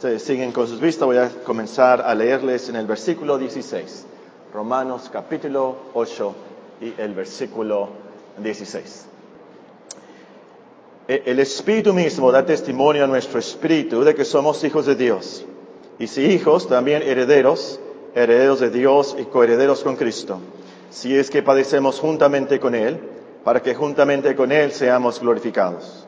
se siguen con sus vistas, voy a comenzar a leerles en el versículo 16. Romanos capítulo 8 y el versículo 16. E, el Espíritu mismo da testimonio a nuestro Espíritu de que somos hijos de Dios. Y si hijos, también herederos, herederos de Dios y coherederos con Cristo. Si es que padecemos juntamente con Él, para que juntamente con Él seamos glorificados.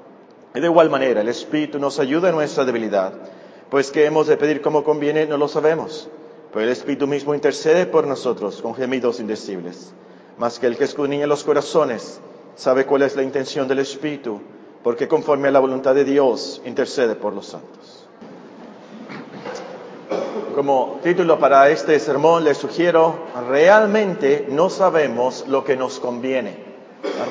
Y de igual manera, el Espíritu nos ayuda en nuestra debilidad, pues que hemos de pedir como conviene no lo sabemos, pero el Espíritu mismo intercede por nosotros con gemidos indecibles. Más que el que escudriña los corazones sabe cuál es la intención del Espíritu, porque conforme a la voluntad de Dios intercede por los santos. Como título para este sermón les sugiero, realmente no sabemos lo que nos conviene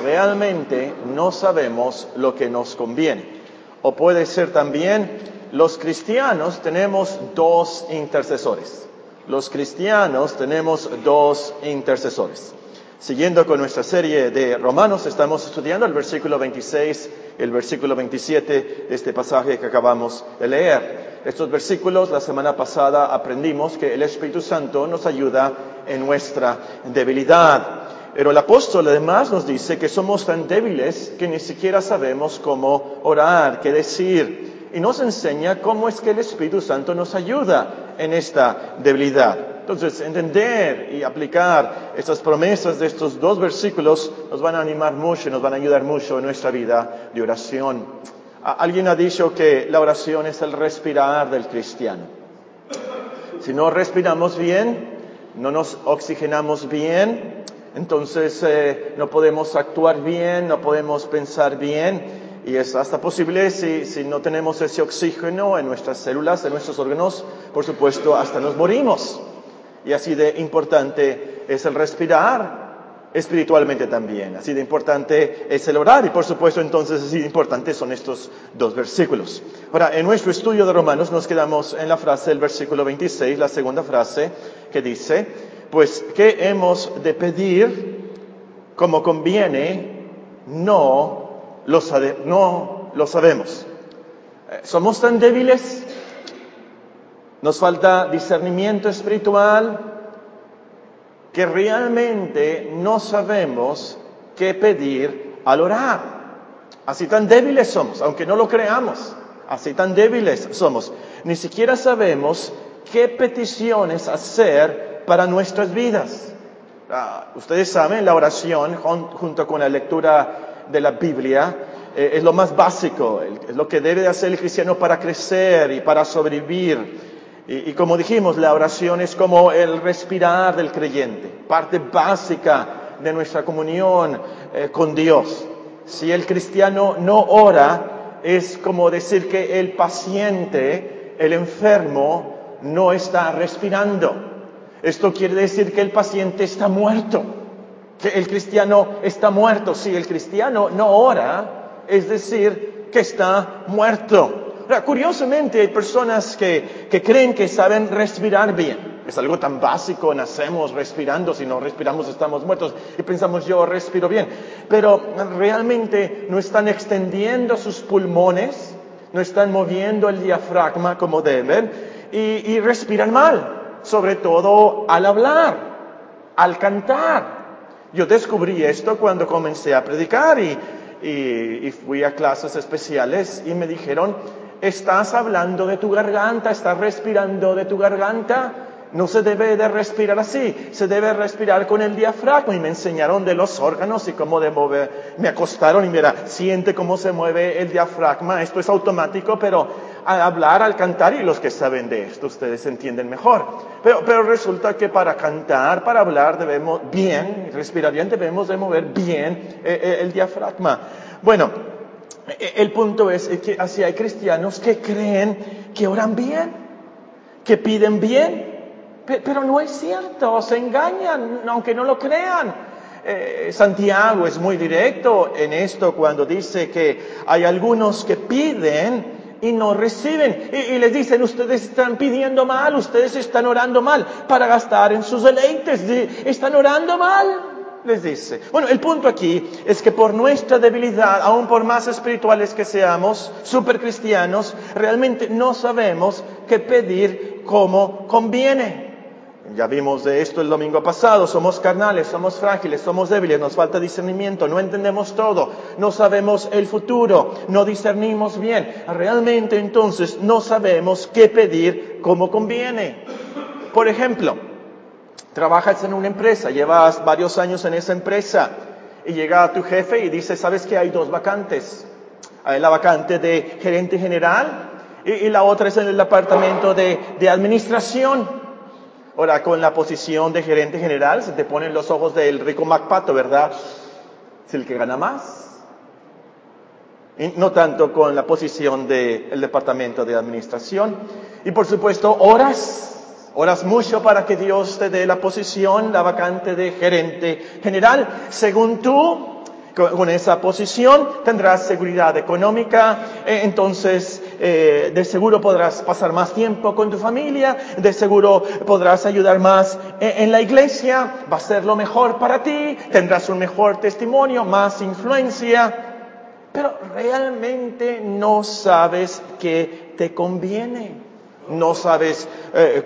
realmente no sabemos lo que nos conviene. O puede ser también, los cristianos tenemos dos intercesores. Los cristianos tenemos dos intercesores. Siguiendo con nuestra serie de Romanos, estamos estudiando el versículo 26, el versículo 27 de este pasaje que acabamos de leer. Estos versículos, la semana pasada aprendimos que el Espíritu Santo nos ayuda en nuestra debilidad. Pero el apóstol además nos dice que somos tan débiles que ni siquiera sabemos cómo orar, qué decir. Y nos enseña cómo es que el Espíritu Santo nos ayuda en esta debilidad. Entonces, entender y aplicar estas promesas de estos dos versículos nos van a animar mucho y nos van a ayudar mucho en nuestra vida de oración. Alguien ha dicho que la oración es el respirar del cristiano. Si no respiramos bien, no nos oxigenamos bien, entonces eh, no podemos actuar bien, no podemos pensar bien y es hasta posible si, si no tenemos ese oxígeno en nuestras células, en nuestros órganos, por supuesto, hasta nos morimos. Y así de importante es el respirar espiritualmente también. Así de importante es el orar y por supuesto entonces así de importante son estos dos versículos. Ahora, en nuestro estudio de Romanos nos quedamos en la frase del versículo 26, la segunda frase que dice, pues ¿qué hemos de pedir como conviene? No lo, no lo sabemos. Eh, ¿Somos tan débiles? ¿Nos falta discernimiento espiritual? Que realmente no sabemos qué pedir al orar. Así tan débiles somos, aunque no lo creamos. Así tan débiles somos. Ni siquiera sabemos qué peticiones hacer para nuestras vidas. Ah, ustedes saben, la oración junto con la lectura de la Biblia eh, es lo más básico, es lo que debe hacer el cristiano para crecer y para sobrevivir. Y, como dijimos, la oración es como el respirar del creyente, parte básica de nuestra comunión eh, con Dios. Si el cristiano no ora, es como decir que el paciente, el enfermo, no está respirando. Esto quiere decir que el paciente está muerto, que el cristiano está muerto. Si el cristiano no ora, es decir, que está muerto. curiosamente hay personas que, que creen que saben respirar bien. Es algo tan básico, nacemos respirando, si no respiramos estamos muertos y pensamos yo respiro bien. Pero realmente no están extendiendo sus pulmones, no están moviendo el diafragma como deben y respiran mal sobre todo al hablar, al cantar. Yo descubrí esto cuando comencé a predicar y, fui a clases especiales y me dijeron, estás hablando de tu garganta, estás respirando de tu garganta. No se debe de respirar así, se debe respirar con el diafragma. Y me enseñaron de los órganos y cómo de mover. Me acostaron y mira, siente cómo se mueve el diafragma. Esto es automático, pero al hablar, al cantar, y los que saben de esto, ustedes entienden mejor. Pero, pero resulta que para cantar, para hablar, debemos bien, respirar bien, debemos de mover bien eh, eh, el diafragma. Bueno, eh, el punto es que así hay cristianos que creen que oran bien, que piden bien, pero no es cierto, se engañan, aunque no lo crean. Eh, Santiago es muy directo en esto cuando dice que hay algunos que piden y no reciben. Y, les dicen, ustedes están pidiendo mal, ustedes están orando mal para gastar en sus deleites, están orando mal, les dice. Bueno, el punto aquí es que por nuestra debilidad, aún por más espirituales que seamos, super cristianos, realmente no sabemos qué pedir como conviene. Ya vimos de esto el domingo pasado, somos carnales, somos frágiles, somos débiles, nos falta discernimiento, no entendemos todo, no sabemos el futuro, no discernimos bien. Realmente entonces no sabemos qué pedir como conviene. Por ejemplo, trabajas en una empresa, llevas varios años en esa empresa y llega tu jefe y dice, ¿sabes que hay dos vacantes? Hay la vacante de gerente general y, la otra es en el departamento de, de administración. Ahora, con la posición de gerente general, se te ponen los ojos del rico MacPato, ¿verdad? Es el que gana más. Y no tanto con la posición del departamento de administración. Y por supuesto, horas, horas mucho para que Dios te dé la posición, la vacante de gerente general. Según tú, con esa posición tendrás seguridad económica, eh, entonces eh, de seguro podrás pasar más tiempo con tu familia, de seguro podrás ayudar más eh, en la iglesia, va a ser lo mejor para ti, tendrás un mejor testimonio, más influencia, pero realmente no sabes qué te conviene. No sabes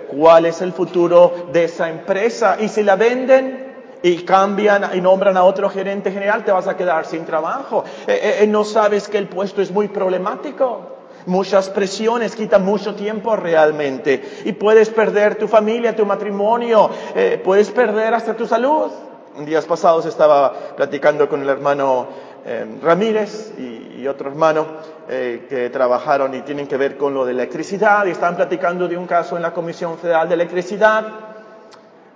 cuál es el futuro de esa empresa y si la venden, y cambian y nombran a otro gerente general, te vas a quedar sin trabajo. Eh, eh, eh, no sabes que el puesto es muy problemático. Muchas presiones quitan mucho tiempo realmente. Y puedes perder tu familia, tu matrimonio, puedes perder hasta tu salud. Días pasados estaba platicando con el hermano Ramírez y, otro hermano que trabajaron y tienen que ver con lo de electricidad y estaban platicando de un caso en la Comisión Federal de Electricidad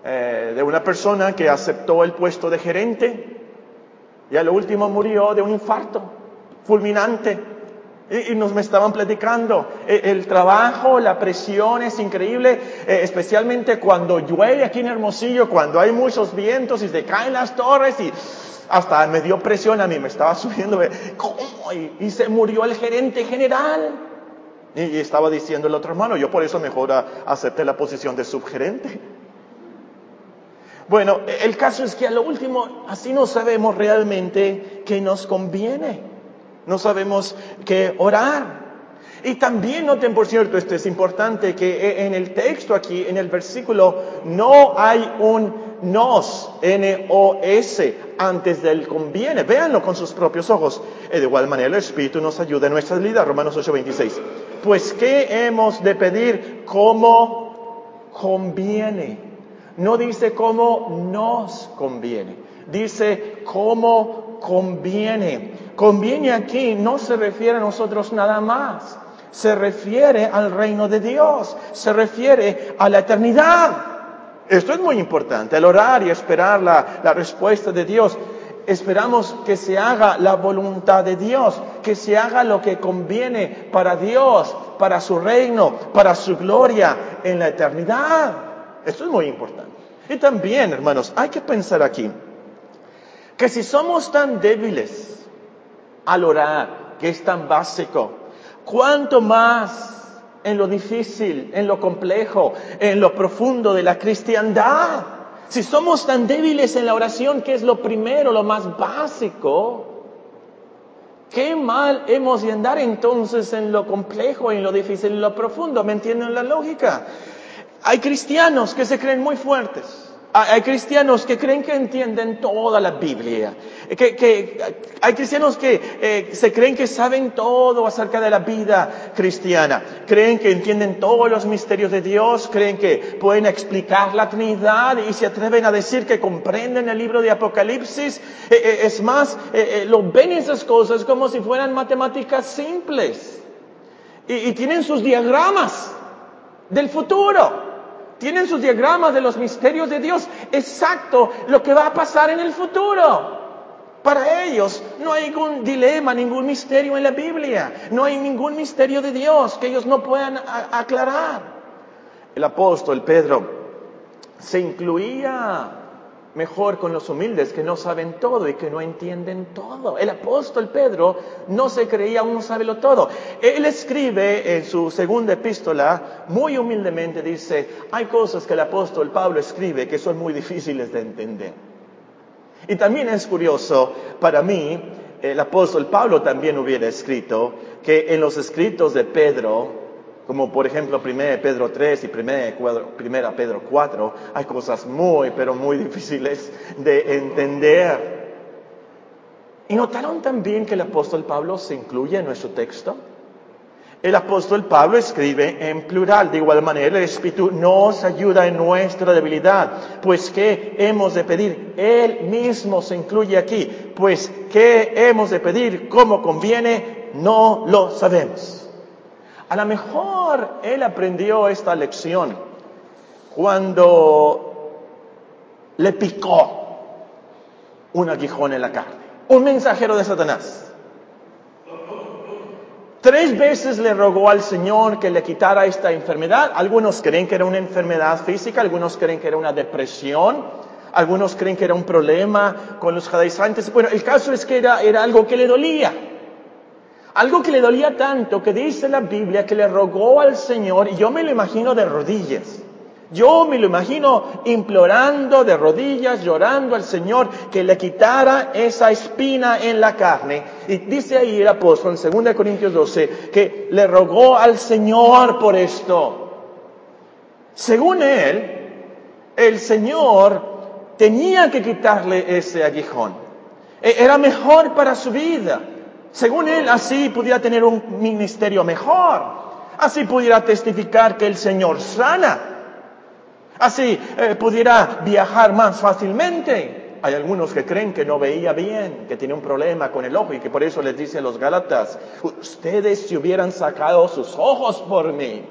eh, de una persona que aceptó el puesto de gerente y a lo último murió de un infarto fulminante. Y, nos me estaban platicando, e, el, trabajo, la presión es increíble, eh, especialmente cuando llueve aquí en Hermosillo, cuando hay muchos vientos y se caen las torres y hasta me dio presión a mí, me estaba subiendo, ¿cómo? Y, se murió el gerente general. Y, estaba diciendo el otro hermano, yo por eso mejor acepté la posición de subgerente. Bueno, el caso es que a lo último, así no sabemos realmente qué nos conviene. No sabemos qué orar. Y también noten, por cierto, esto es importante, que en el texto aquí, en el versículo, no hay un nos, N-O-S, antes del conviene. Véanlo con sus propios ojos. de igual manera, el Espíritu nos ayuda en nuestra vida, Romanos 8:26. Pues, ¿qué hemos de pedir como conviene? No dice cómo nos conviene, dice cómo conviene. Conviene aquí no se refiere a nosotros nada más, se refiere al reino de Dios, se refiere a la eternidad. Esto es muy importante, el orar y esperar la, la respuesta de Dios. Esperamos que se haga la voluntad de Dios, que se haga lo que conviene para Dios, para su reino, para su gloria en la eternidad. Esto es muy importante. Y también, hermanos, hay que pensar aquí que si somos tan débiles al orar, que es tan básico, cuánto más en lo difícil, en lo complejo, en lo profundo de la cristiandad. Si somos tan débiles en la oración, que es lo primero, lo más básico, qué mal hemos de andar entonces en lo complejo, en lo difícil, en lo profundo. ¿Me entienden la lógica? Hay cristianos que se creen muy fuertes, Hay cristianos que creen que entienden toda la Biblia. Que, hay cristianos que eh, se creen que saben todo acerca de la vida cristiana. Creen que entienden todos los misterios de Dios. Creen que pueden explicar la Trinidad y se atreven a decir que comprenden el libro de Apocalipsis. Eh, eh, es más, lo ven esas cosas como si fueran matemáticas simples. Y, y tienen sus diagramas del futuro. Tienen sus diagramas de los misterios de Dios, exacto lo que va a pasar en el futuro. Para ellos no hay ningún dilema, ningún misterio en la Biblia, no hay ningún misterio de Dios que ellos no puedan aclarar. El apóstol Pedro se incluía mejor con los humildes que no saben todo y que no entienden todo. El apóstol Pedro no se creía uno lo todo. Él escribe en su segunda epístola, muy humildemente dice, hay cosas que el apóstol Pablo escribe que son muy difíciles de entender. Y también es curioso, para mí, el apóstol Pablo también hubiera escrito que en los escritos de Pedro, como por ejemplo 1 Pedro 3 y 1 Pedro 4, hay cosas muy, pero muy difíciles de entender. ¿Y notaron también que el apóstol Pablo se incluye en nuestro texto? El apóstol Pablo escribe en plural, de igual manera el Espíritu nos ayuda en nuestra debilidad, pues ¿qué hemos de pedir? Él mismo se incluye aquí, pues ¿qué hemos de pedir? ¿Cómo conviene? No lo sabemos. A lo mejor él aprendió esta lección cuando le picó un aguijón en la carne, un mensajero de Satanás. Tres veces le rogó al Señor que le quitara esta enfermedad. Algunos creen que era una enfermedad física, algunos creen que era una depresión, algunos creen que era un problema con los judaizantes. Bueno, el caso es que era algo que le dolía. Algo que le dolía tanto que dice la Biblia que le rogó al Señor, y yo me lo imagino de rodillas. Yo me lo imagino implorando de rodillas, llorando al Señor que le quitara esa espina en la carne. Y dice ahí el apóstol en 2 Corintios 12 que le rogó al Señor por esto. Según él, el Señor tenía que quitarle ese aguijón. E-, era mejor para su vida. Según él, así pudiera tener un ministerio mejor. Así pudiera testificar que el Señor sana. Así eh, pudiera viajar más fácilmente. Hay algunos que creen que no veía bien, que tiene un problema con el ojo y que por eso les dice a los Gálatas, ustedes se hubieran sacado sus ojos por mí.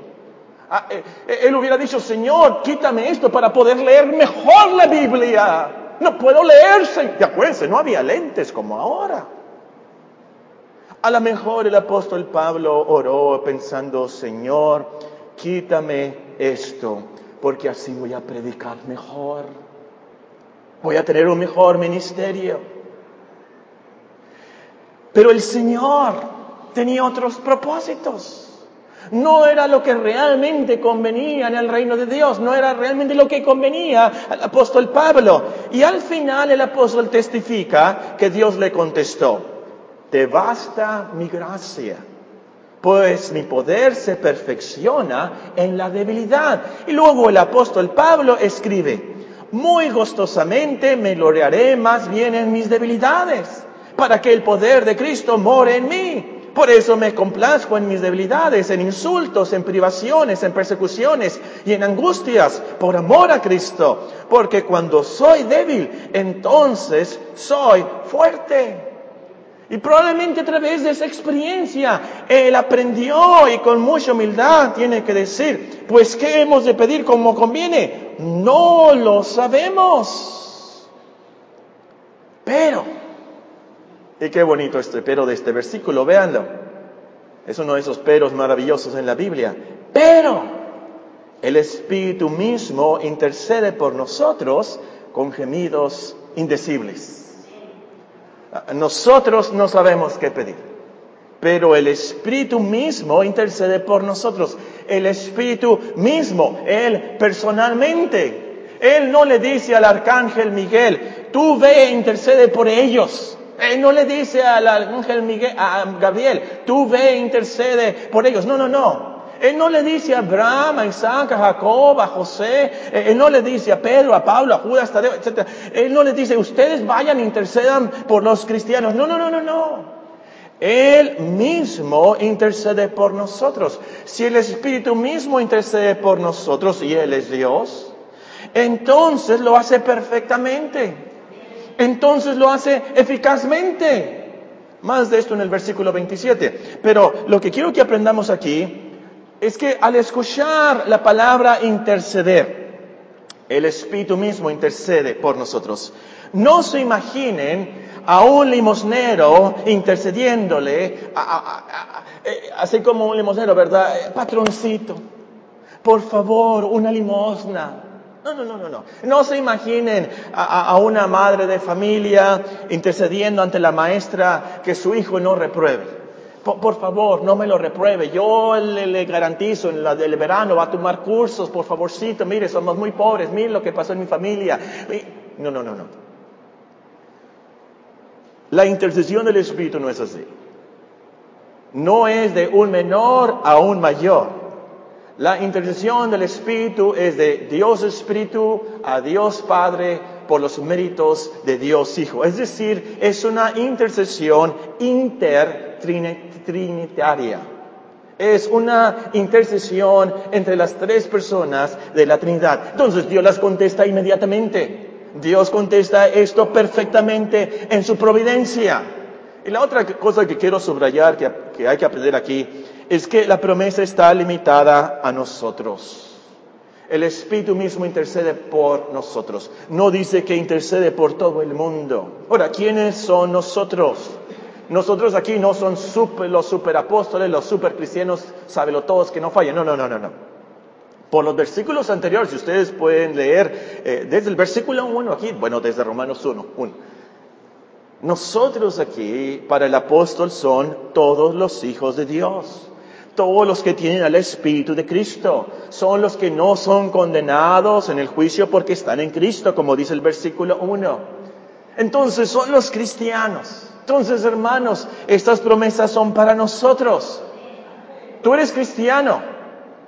Ah, eh, eh, él hubiera dicho, Señor, quítame esto para poder leer mejor la Biblia. No puedo leerse. Y acuérdense, no había lentes como ahora. A lo mejor el apóstol Pablo oró pensando, Señor, quítame esto, porque así voy a predicar mejor. Voy a tener un mejor ministerio. Pero el Señor tenía otros propósitos. No era lo que realmente convenía en el reino de Dios, no era realmente lo que convenía al apóstol Pablo. Y al final el apóstol testifica que Dios le contestó te basta mi gracia, pues mi poder se perfecciona en la debilidad. Y luego el apóstol Pablo escribe, muy gustosamente me gloriaré más bien en mis debilidades, para que el poder de Cristo more en mí. Por eso me complazco en mis debilidades, en insultos, en privaciones, en persecuciones y en angustias por amor a Cristo. Porque cuando soy débil, entonces soy fuerte. Y probablemente a través de esa experiencia él aprendió y con mucha humildad tiene que decir, pues ¿qué hemos de pedir como conviene? No lo sabemos. Pero, y qué bonito este pero de este versículo, véanlo. Es uno de esos peros maravillosos en la Biblia. Pero el Espíritu mismo intercede por nosotros con gemidos indecibles. Nosotros no sabemos qué pedir, pero el Espíritu mismo intercede por nosotros. El Espíritu mismo, Él personalmente, Él no le dice al arcángel Miguel, tú ve e intercede por ellos. Él no le dice al ángel Miguel, a Gabriel, tú ve e intercede por ellos. No, no, no. Él no le dice a Abraham, a Isaac, a Jacob, a José, eh, Él no le dice a Pedro, a Pablo, a Judas, Tadeo, etc. Él no le dice, ustedes vayan, intercedan por los cristianos. No, no, no, no, no. Él mismo intercede por nosotros. Si el Espíritu mismo intercede por nosotros y Él es Dios, entonces lo hace perfectamente. Entonces lo hace eficazmente. Más de esto en el versículo 27. Pero lo que quiero que aprendamos aquí es que al escuchar la palabra interceder, el Espíritu mismo intercede por nosotros. No se imaginen a un limosnero intercediéndole, eh, así como un limosnero, ¿verdad? Eh, patroncito, por favor, una limosna. No, no, no, no, no. No se imaginen a, una madre de familia intercediendo ante la maestra que su hijo no repruebe. Por, favor, no me lo repruebe. Yo le, garantizo, en la del verano va a tomar cursos, por favorcito, mire, somos muy pobres, mire lo que pasó en mi familia. No, no, no, no. La intercesión del Espíritu no es así. No es de un menor a un mayor. La intercesión del Espíritu es de Dios Espíritu a Dios Padre por los méritos de Dios Hijo. Es decir, es una intercesión intertrinitaria. Es una intercesión entre las tres personas de la Trinidad. Entonces Dios las contesta inmediatamente. Dios contesta esto perfectamente en su providencia. Y la otra cosa que quiero subrayar, que, hay que aprender aquí, es que la promesa está limitada a nosotros. El Espíritu mismo intercede por nosotros. No dice que intercede por todo el mundo. Ahora, ¿quiénes son nosotros? Nosotros aquí no son los superapóstoles, los supercristianos, sábelo todos que no fallen. No, no, no, no, no. Por los versículos anteriores, si ustedes pueden leer eh, desde el versículo 1 aquí, bueno, desde Romanos 1, 1. Nosotros aquí, para el apóstol, son todos los hijos de Dios. Todos los que tienen al Espíritu de Cristo. Son los que no son condenados en el juicio porque están en Cristo, como dice el versículo 1. Entonces son los cristianos. Entonces, hermanos, estas promesas son para nosotros. Tú eres cristiano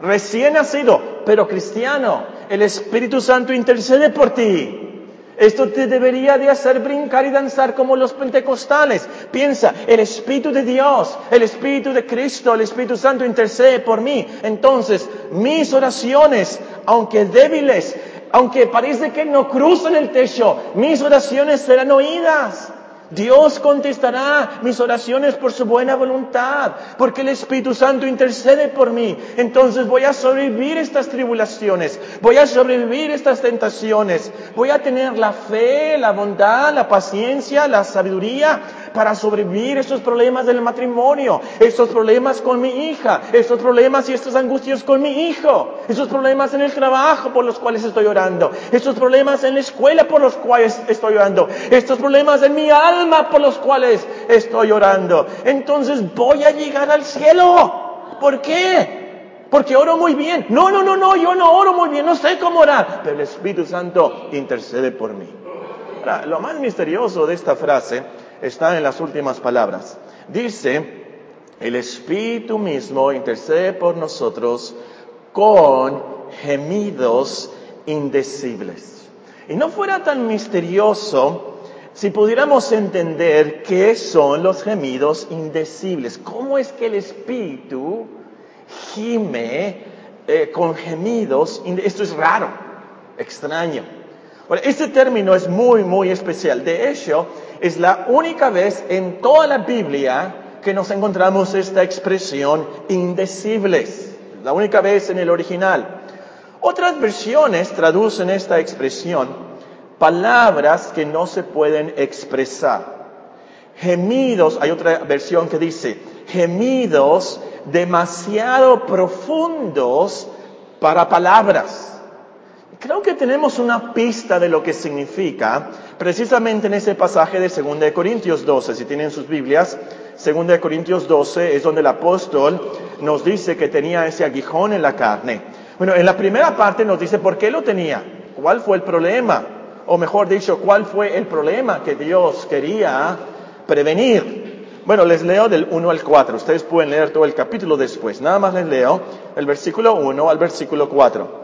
recién nacido, pero cristiano, el Espíritu Santo intercede por ti. Esto te debería de hacer brincar y danzar como los pentecostales. Piensa, el Espíritu de Dios, el Espíritu de Cristo, el Espíritu Santo intercede por mí. Entonces, mis oraciones, aunque débiles, aunque parece que no cruzan el techo, mis oraciones serán oídas. Dios contestará mis oraciones por su buena voluntad, porque el Espíritu Santo intercede por mí. Entonces voy a sobrevivir estas tribulaciones, voy a sobrevivir estas tentaciones, voy a tener la fe, la bondad, la paciencia, la sabiduría para sobrevivir estos problemas del matrimonio, estos problemas con mi hija, estos problemas y estas angustias con mi hijo, estos problemas en el trabajo por los cuales estoy orando, estos problemas en la escuela por los cuales estoy orando, estos problemas en mi alma por los cuales estoy orando. Entonces voy a llegar al cielo. ¿Por qué? Porque oro muy bien. No, no, no, no, yo no oro muy bien, no sé cómo orar, pero el Espíritu Santo intercede por mí. Ahora, lo más misterioso de esta frase está en las últimas palabras. Dice, el Espíritu mismo intercede por nosotros con gemidos indecibles. Y no fuera tan misterioso si pudiéramos entender qué son los gemidos indecibles. ¿Cómo es que el Espíritu gime eh, con gemidos? Esto es raro, extraño. este término es muy, muy especial. De hecho, es la única vez en toda la Biblia que nos encontramos esta expresión indecibles. La única vez en el original. Otras versiones traducen esta expresión palabras que no se pueden expresar. Gemidos, hay otra versión que dice, gemidos demasiado profundos para palabras. Creo que tenemos una pista de lo que significa precisamente en ese pasaje de 2 Corintios 12. Si tienen sus Biblias, 2 Corintios 12 es donde el apóstol nos dice que tenía ese aguijón en la carne. Bueno, en la primera parte nos dice por qué lo tenía, cuál fue el problema, o mejor dicho, cuál fue el problema que Dios quería prevenir. Bueno, les leo del 1 al 4. Ustedes pueden leer todo el capítulo después. Nada más les leo el versículo 1 al versículo 4.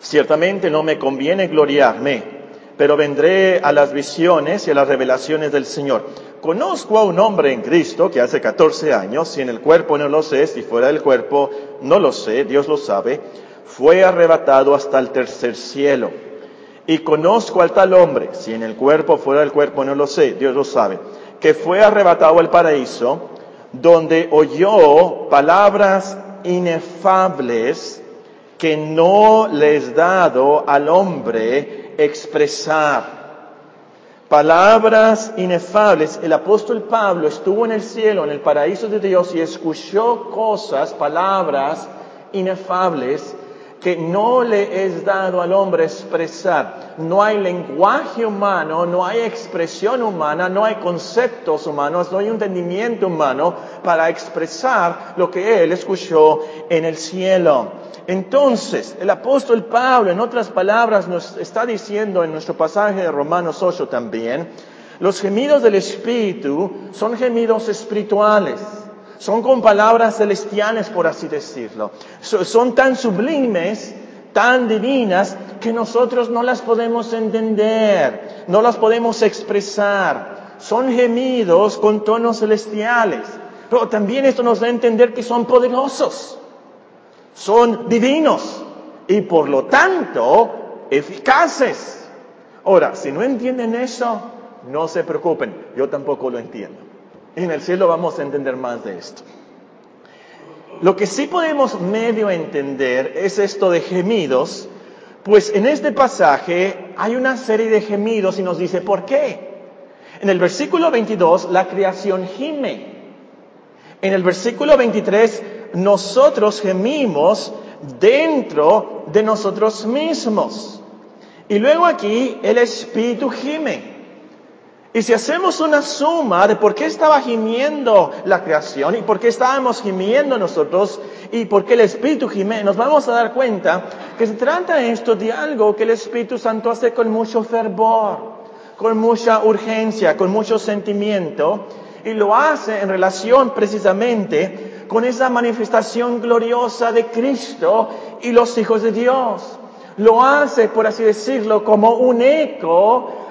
Ciertamente no me conviene gloriarme, pero vendré a las visiones y a las revelaciones del Señor. Conozco a un hombre en Cristo que hace 14 años, si en el cuerpo no lo sé, si fuera del cuerpo no lo sé, Dios lo sabe, fue arrebatado hasta el tercer cielo. Y conozco al tal hombre, si en el cuerpo fuera del cuerpo no lo sé, Dios lo sabe, que fue arrebatado al paraíso, donde oyó palabras inefables que no les dado al hombre expresar palabras inefables. El apóstol Pablo estuvo en el cielo, en el paraíso de Dios, y escuchó cosas, palabras inefables que no le es dado al hombre expresar. No hay lenguaje humano, no hay expresión humana, no hay conceptos humanos, no hay entendimiento humano para expresar lo que él escuchó en el cielo. Entonces, el apóstol Pablo, en otras palabras, nos está diciendo en nuestro pasaje de Romanos 8 también, los gemidos del Espíritu son gemidos espirituales, son con palabras celestiales, por así decirlo. Son tan sublimes, tan divinas, que nosotros no las podemos entender, no las podemos expresar. Son gemidos con tonos celestiales. Pero también esto nos da a entender que son poderosos son divinos y por lo tanto eficaces. Ahora, si no entienden eso, no se preocupen, yo tampoco lo entiendo. En el cielo vamos a entender más de esto. Lo que sí podemos medio entender es esto de gemidos, pues en este pasaje hay una serie de gemidos y nos dice por qué. En el versículo 22 la creación gime. En el versículo 23 nosotros gemimos dentro de nosotros mismos. Y luego aquí el Espíritu gime. Y si hacemos una suma de por qué estaba gimiendo la creación y por qué estábamos gimiendo nosotros y por qué el Espíritu gime, nos vamos a dar cuenta que se trata esto de algo que el Espíritu Santo hace con mucho fervor, con mucha urgencia, con mucho sentimiento y lo hace en relación precisamente con esa manifestación gloriosa de Cristo y los hijos de Dios. Lo hace, por así decirlo, como un eco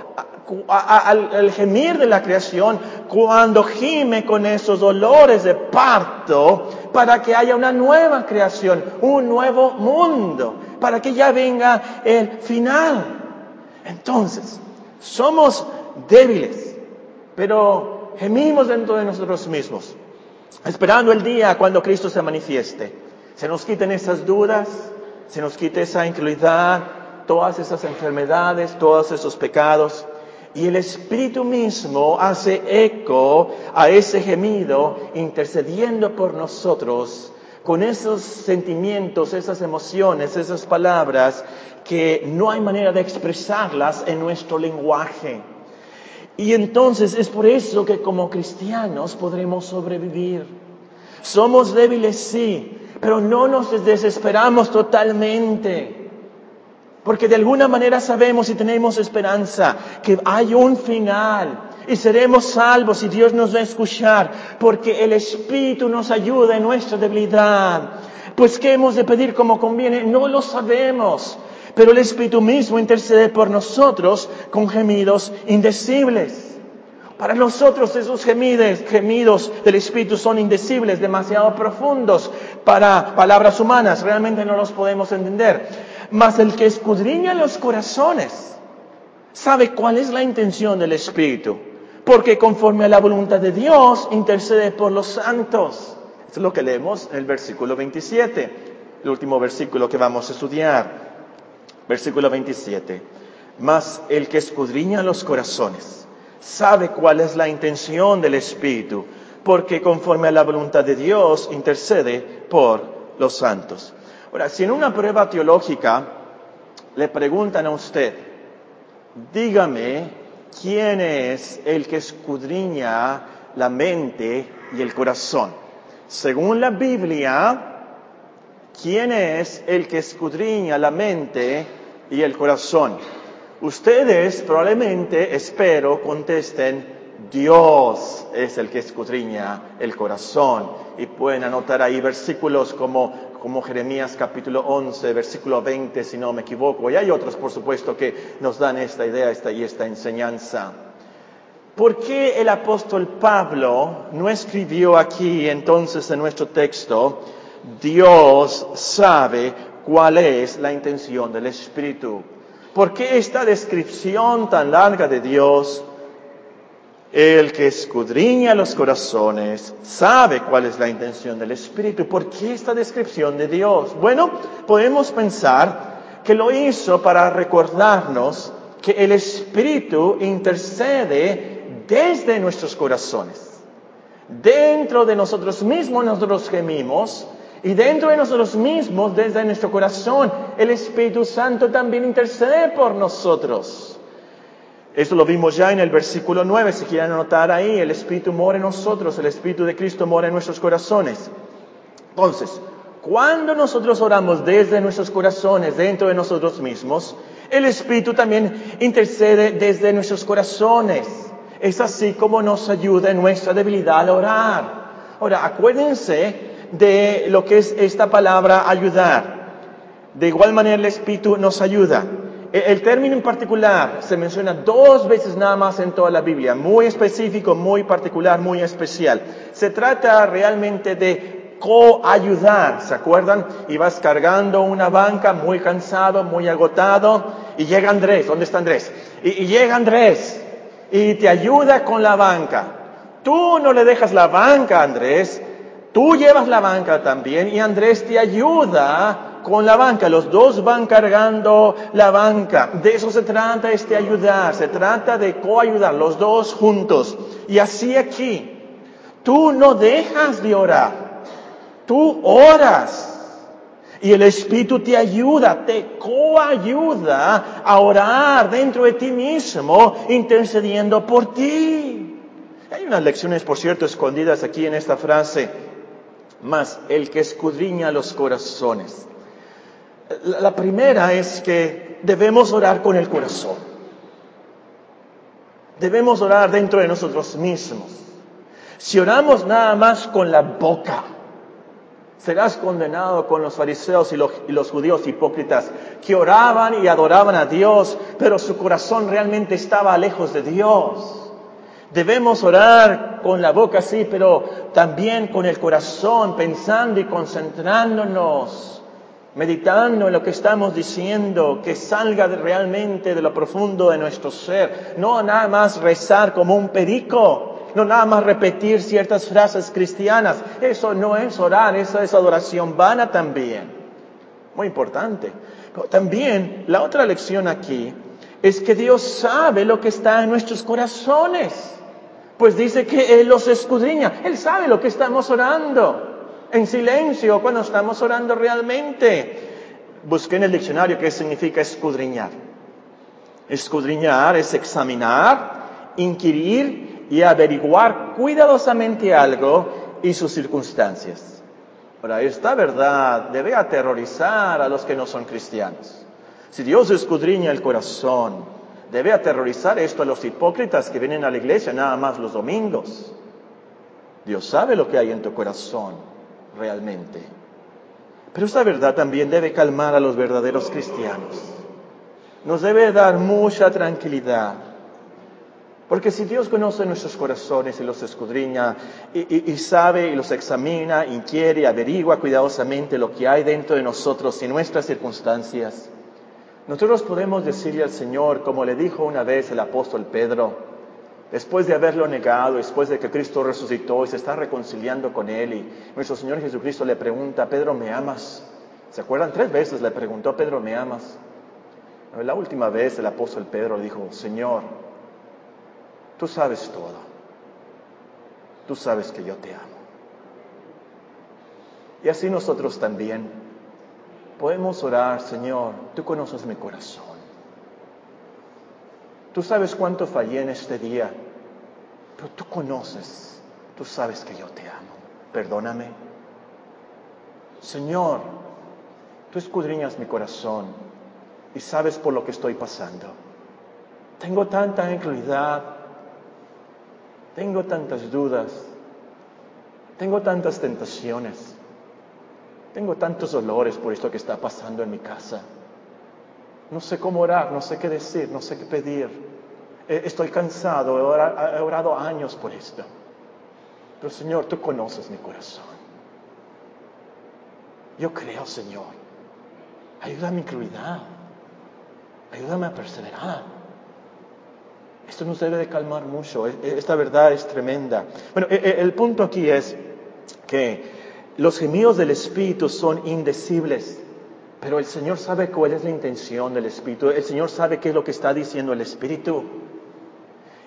al, gemir de la creación cuando gime con esos dolores de parto para que haya una nueva creación, un nuevo mundo, para que ya venga el final. Entonces, somos débiles, pero gemimos dentro de nosotros mismos esperando el día cuando Cristo se manifieste. Se nos quiten esas dudas, se nos quite esa incredulidad, todas esas enfermedades, todos esos pecados. Y el Espíritu mismo hace eco a ese gemido, intercediendo por nosotros con esos sentimientos, esas emociones, esas palabras que no hay manera de expresarlas en nuestro lenguaje. Y entonces es por eso que como cristianos podremos sobrevivir. Somos débiles, sí, pero no nos desesperamos totalmente. Porque de alguna manera sabemos y tenemos esperanza que hay un final y seremos salvos y Dios nos va a escuchar porque el Espíritu nos ayuda en nuestra debilidad. Pues ¿qué hemos de pedir como conviene? No lo sabemos, pero el Espíritu mismo intercede por nosotros con gemidos indecibles. Para nosotros esos gemidos, gemidos del Espíritu son indecibles, demasiado profundos para palabras humanas, realmente no los podemos entender. Mas el que escudriña los corazones sabe cuál es la intención del Espíritu, porque conforme a la voluntad de Dios intercede por los santos. Esto es lo que leemos en el versículo 27, el último versículo que vamos a estudiar. Versículo 27. Mas el que escudriña los corazones sabe cuál es la intención del Espíritu, porque conforme a la voluntad de Dios intercede por los santos. Ahora, si en una prueba teológica le preguntan a usted, dígame quién es el que escudriña la mente y el corazón. Según la Biblia, ¿quién es el que escudriña la mente y el corazón. Ustedes probablemente, espero, contesten Dios es el que escudriña el corazón. Y pueden anotar ahí versículos como, como Jeremías capítulo 11, versículo 20, si no me equivoco. Y hay otros, por supuesto, que nos dan esta idea esta, y esta enseñanza. ¿Por qué el apóstol Pablo no escribió aquí entonces en nuestro texto, Dios sabe cuál es la intención del Espíritu? ¿Por qué esta descripción tan larga de Dios? El que escudriña los corazones sabe cuál es la intención del Espíritu. ¿Por qué esta descripción de Dios? Bueno, podemos pensar que lo hizo para recordarnos que el Espíritu intercede desde nuestros corazones. Dentro de nosotros mismos nosotros gemimos y dentro de nosotros mismos, desde nuestro corazón, el Espíritu Santo también intercede por nosotros. Eso lo vimos ya en el versículo 9, si quieren anotar ahí, el Espíritu mora en nosotros, el Espíritu de Cristo mora en nuestros corazones. Entonces, cuando nosotros oramos desde nuestros corazones, dentro de nosotros mismos, el Espíritu también intercede desde nuestros corazones. Es así como nos ayuda en nuestra debilidad al orar. Ahora, acuérdense de lo que es esta palabra ayudar. De igual manera el Espíritu nos ayuda. El término en particular se menciona dos veces nada más en toda la Biblia, muy específico, muy particular, muy especial. Se trata realmente de coayudar, ¿se acuerdan? Y vas cargando una banca muy cansado, muy agotado, y llega Andrés, ¿dónde está Andrés? Y, y llega Andrés y te ayuda con la banca. Tú no le dejas la banca Andrés, tú llevas la banca también y Andrés te ayuda con la banca, los dos van cargando la banca. De eso se trata este ayudar, se trata de coayudar, los dos juntos. Y así aquí, tú no dejas de orar, tú oras. Y el Espíritu te ayuda, te coayuda a orar dentro de ti mismo, intercediendo por ti. Hay unas lecciones, por cierto, escondidas aquí en esta frase. Más el que escudriña los corazones. La primera es que debemos orar con el corazón. Debemos orar dentro de nosotros mismos. Si oramos nada más con la boca, serás condenado con los fariseos y los, judíos hipócritas que oraban y adoraban a Dios, pero su corazón realmente estaba lejos de Dios. Debemos orar con la boca, sí, pero también con el corazón, pensando y concentrándonos meditando en lo que estamos diciendo, que salga realmente de lo profundo de nuestro ser, no nada más rezar como un perico, no nada más repetir ciertas frases cristianas, eso no es orar, eso es adoración vana también, muy importante. Pero también la otra lección aquí es que Dios sabe lo que está en nuestros corazones, pues dice que Él los escudriña, Él sabe lo que estamos orando en silencio cuando estamos orando realmente. Busqué en el diccionario qué significa escudriñar. Escudriñar es examinar, inquirir y averiguar cuidadosamente algo y sus circunstancias. Ahora, esta verdad debe aterrorizar a los que no son cristianos. Si Dios escudriña el corazón, debe aterrorizar esto a los hipócritas que vienen a la iglesia nada más los domingos. Dios sabe lo que hay en tu corazón realmente. Pero esta verdad también debe calmar a los verdaderos cristianos. Nos debe dar mucha tranquilidad. Porque si Dios conoce nuestros corazones y los escudriña y, sabe y los examina, inquiere, averigua cuidadosamente lo que hay dentro de nosotros y nuestras circunstancias, nosotros podemos decirle al Señor, como le dijo una vez el apóstol Pedro, Después de haberlo negado, después de que Cristo resucitó y se está reconciliando con él y nuestro Señor Jesucristo le pregunta, Pedro, ¿me amas? ¿Se acuerdan? Tres veces le preguntó, Pedro, ¿me amas? La última vez el apóstol Pedro dijo, Señor, tú sabes todo. Tú sabes que yo te amo. Y así nosotros también podemos orar, Señor, tú conoces mi corazón. Tú sabes cuánto fallé en este día, pero tú conoces, tú sabes que yo te amo. Perdóname. Señor, tú escudriñas mi corazón y sabes por lo que estoy pasando. Tengo tanta incredulidad, tengo tantas dudas, tengo tantas tentaciones, tengo tantos dolores por esto que está pasando en mi casa. No sé cómo orar, no sé qué decir, no sé qué pedir. Eh, estoy cansado, he orado años por esto. Pero Señor, tú conoces mi corazón. Yo creo, Señor. Ayúdame a incluidad. Ayúdame a perseverar. Esto nos debe de calmar mucho. E, e, esta verdad es tremenda. Bueno, e, el punto aquí es que los gemidos del Espíritu son indecibles. Pero el Señor sabe cuál es la intención del Espíritu. El Señor sabe qué es lo que está diciendo el Espíritu.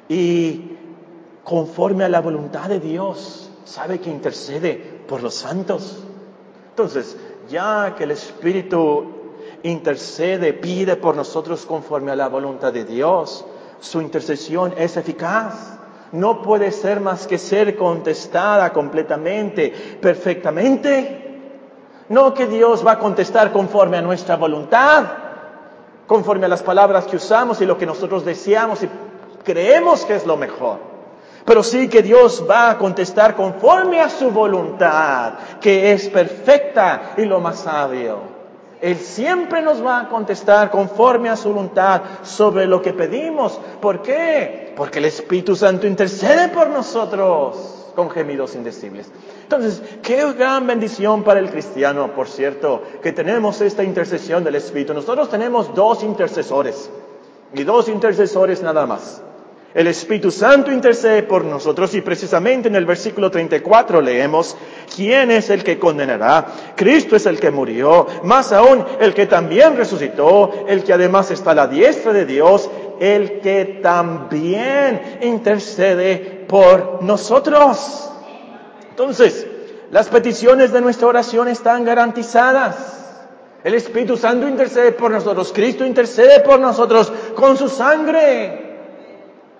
Y conforme a la voluntad de Dios, sabe que intercede por los santos. Entonces, ya que el Espíritu intercede, pide por nosotros conforme a la voluntad de Dios, su intercesión es eficaz. No puede ser más que ser contestada completamente, perfectamente. No que Dios va a contestar conforme a nuestra voluntad, conforme a las palabras que usamos y lo que nosotros deseamos y creemos que es lo mejor. Pero sí que Dios va a contestar conforme a su voluntad, que es perfecta y lo más sabio. Él siempre nos va a contestar conforme a su voluntad sobre lo que pedimos. ¿Por qué? Porque el Espíritu Santo intercede por nosotros con gemidos indecibles. Entonces, qué gran bendición para el cristiano, por cierto, que tenemos esta intercesión del Espíritu. Nosotros tenemos dos intercesores y dos intercesores nada más. El Espíritu Santo intercede por nosotros y precisamente en el versículo 34 leemos, ¿quién es el que condenará? Cristo es el que murió, más aún el que también resucitó, el que además está a la diestra de Dios, el que también intercede por nosotros. Entonces, las peticiones de nuestra oración están garantizadas. El Espíritu Santo intercede por nosotros, Cristo intercede por nosotros con su sangre.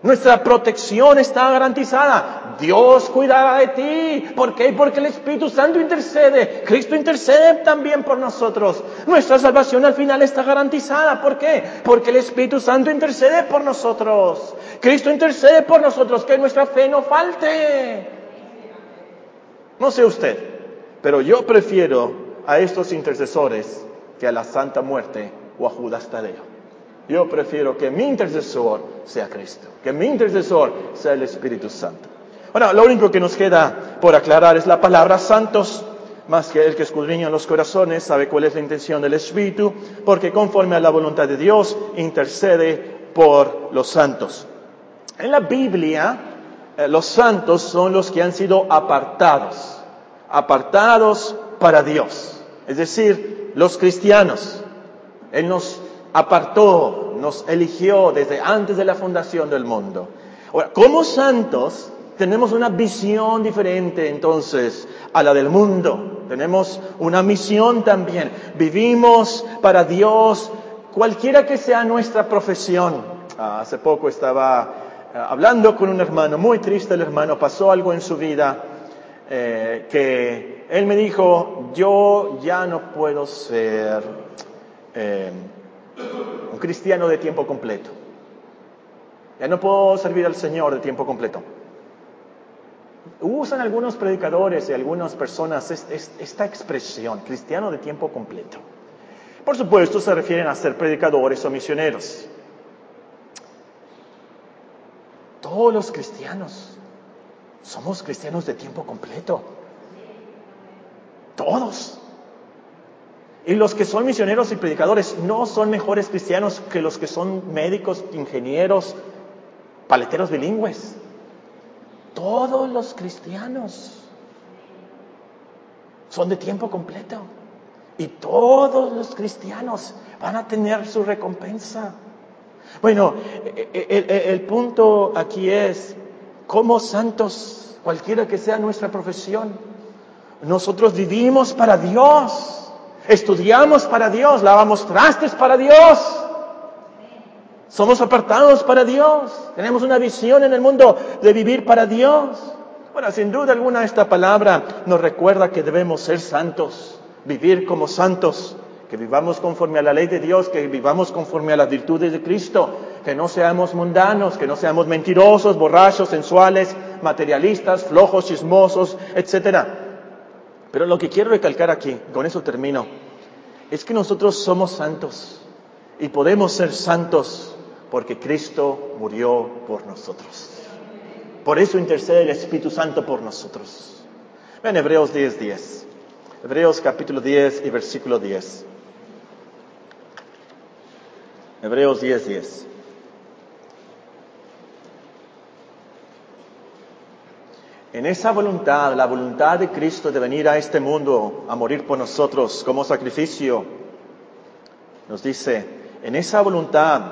Nuestra protección está garantizada. Dios cuidará de ti. ¿Por qué? Porque el Espíritu Santo intercede. Cristo intercede también por nosotros. Nuestra salvación al final está garantizada. ¿Por qué? Porque el Espíritu Santo intercede por nosotros. Cristo intercede por nosotros. Que nuestra fe no falte. No sé usted, pero yo prefiero a estos intercesores que a la Santa Muerte o a Judas Tadeo. Yo prefiero que mi intercesor sea Cristo, que mi intercesor sea el Espíritu Santo. Ahora, lo único que nos queda por aclarar es la palabra santos, más que el que escudriña los corazones sabe cuál es la intención del Espíritu, porque conforme a la voluntad de Dios intercede por los santos. En la Biblia, eh, los santos son los que han sido apartados, apartados para Dios, es decir, los cristianos. Él nos apartó, nos eligió desde antes de la fundación del mundo. Ahora, como santos, tenemos una visión diferente entonces a la del mundo. Tenemos una misión también. Vivimos para Dios, cualquiera que sea nuestra profesión. Ah, hace poco estaba ah, hablando con un hermano, muy triste el hermano, pasó algo en su vida eh, que él me dijo, yo ya no puedo ser eh, un cristiano de tiempo completo. Ya no puedo servir al Señor de tiempo completo. Usan algunos predicadores y algunas personas esta expresión, cristiano de tiempo completo. Por supuesto, se refieren a ser predicadores o misioneros. Todos los cristianos somos cristianos de tiempo completo. Todos. Y los que son misioneros y predicadores no son mejores cristianos que los que son médicos, ingenieros, paleteros bilingües. Todos los cristianos son de tiempo completo. Y todos los cristianos van a tener su recompensa. Bueno, e, e, el, el, punto aquí es, como santos, cualquiera que sea nuestra profesión, nosotros vivimos para Dios. Estudiamos para Dios, lavamos trastes para Dios. Somos apartados para Dios. Tenemos una visión en el mundo de vivir para Dios. Bueno, sin duda alguna esta palabra nos recuerda que debemos ser santos, vivir como santos, que vivamos conforme a la ley de Dios, que vivamos conforme a las virtudes de Cristo, que no seamos mundanos, que no seamos mentirosos, borrachos, sensuales, materialistas, flojos, chismosos, etc. Pero lo que quiero recalcar aquí, con eso termino, es que nosotros somos santos y podemos ser santos porque Cristo murió por nosotros. Por eso intercede el Espíritu Santo por nosotros. En Hebreos 10, 10. Hebreos capítulo 10 y versículo 10. Hebreos 10, 10. En esa voluntad, la voluntad de Cristo de venir a este mundo a morir por nosotros como sacrificio, nos dice, en esa voluntad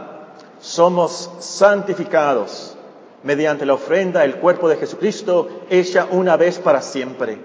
somos santificados mediante la ofrenda del cuerpo de Jesucristo hecha una vez para siempre.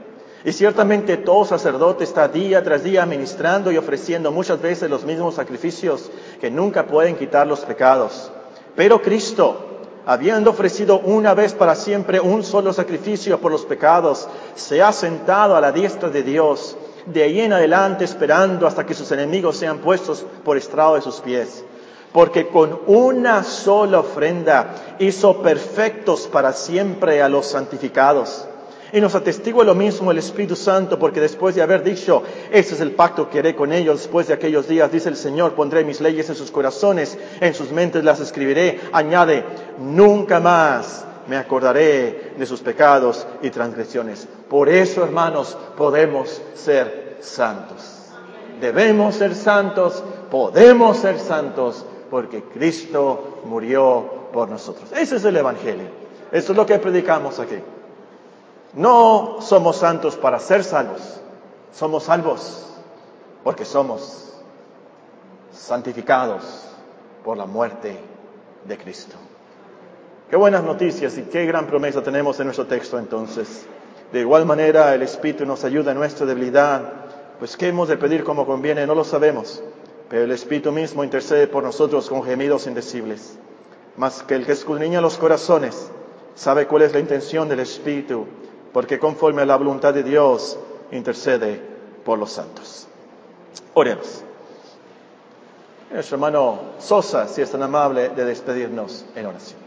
Y ciertamente todo sacerdote está día tras día ministrando y ofreciendo muchas veces los mismos sacrificios que nunca pueden quitar los pecados. Pero Cristo, habiendo ofrecido una vez para siempre un solo sacrificio por los pecados, se ha sentado a la diestra de Dios, de ahí en adelante esperando hasta que sus enemigos sean puestos por estrado de sus pies. Porque con una sola ofrenda hizo perfectos para siempre a los santificados. Y nos atestigua lo mismo el Espíritu Santo, porque después de haber dicho, ese es el pacto que haré con ellos después de aquellos días, dice el Señor, pondré mis leyes en sus corazones, en sus mentes las escribiré, añade, nunca más me acordaré de sus pecados y transgresiones. Por eso, hermanos, podemos ser santos. Debemos ser santos, podemos ser santos, porque Cristo murió por nosotros. Ese es el Evangelio. Eso es lo que predicamos aquí. No somos santos para ser salvos, somos salvos porque somos santificados por la muerte de Cristo. Qué buenas noticias y qué gran promesa tenemos en nuestro texto entonces. De igual manera el Espíritu nos ayuda en nuestra debilidad, pues qué hemos de pedir como conviene, no lo sabemos, pero el Espíritu mismo intercede por nosotros con gemidos indecibles. Mas que el que escudriña los corazones sabe cuál es la intención del Espíritu porque conforme a la voluntad de Dios intercede por los santos. Oremos. Nuestro hermano Sosa, si es tan amable de despedirnos en oración.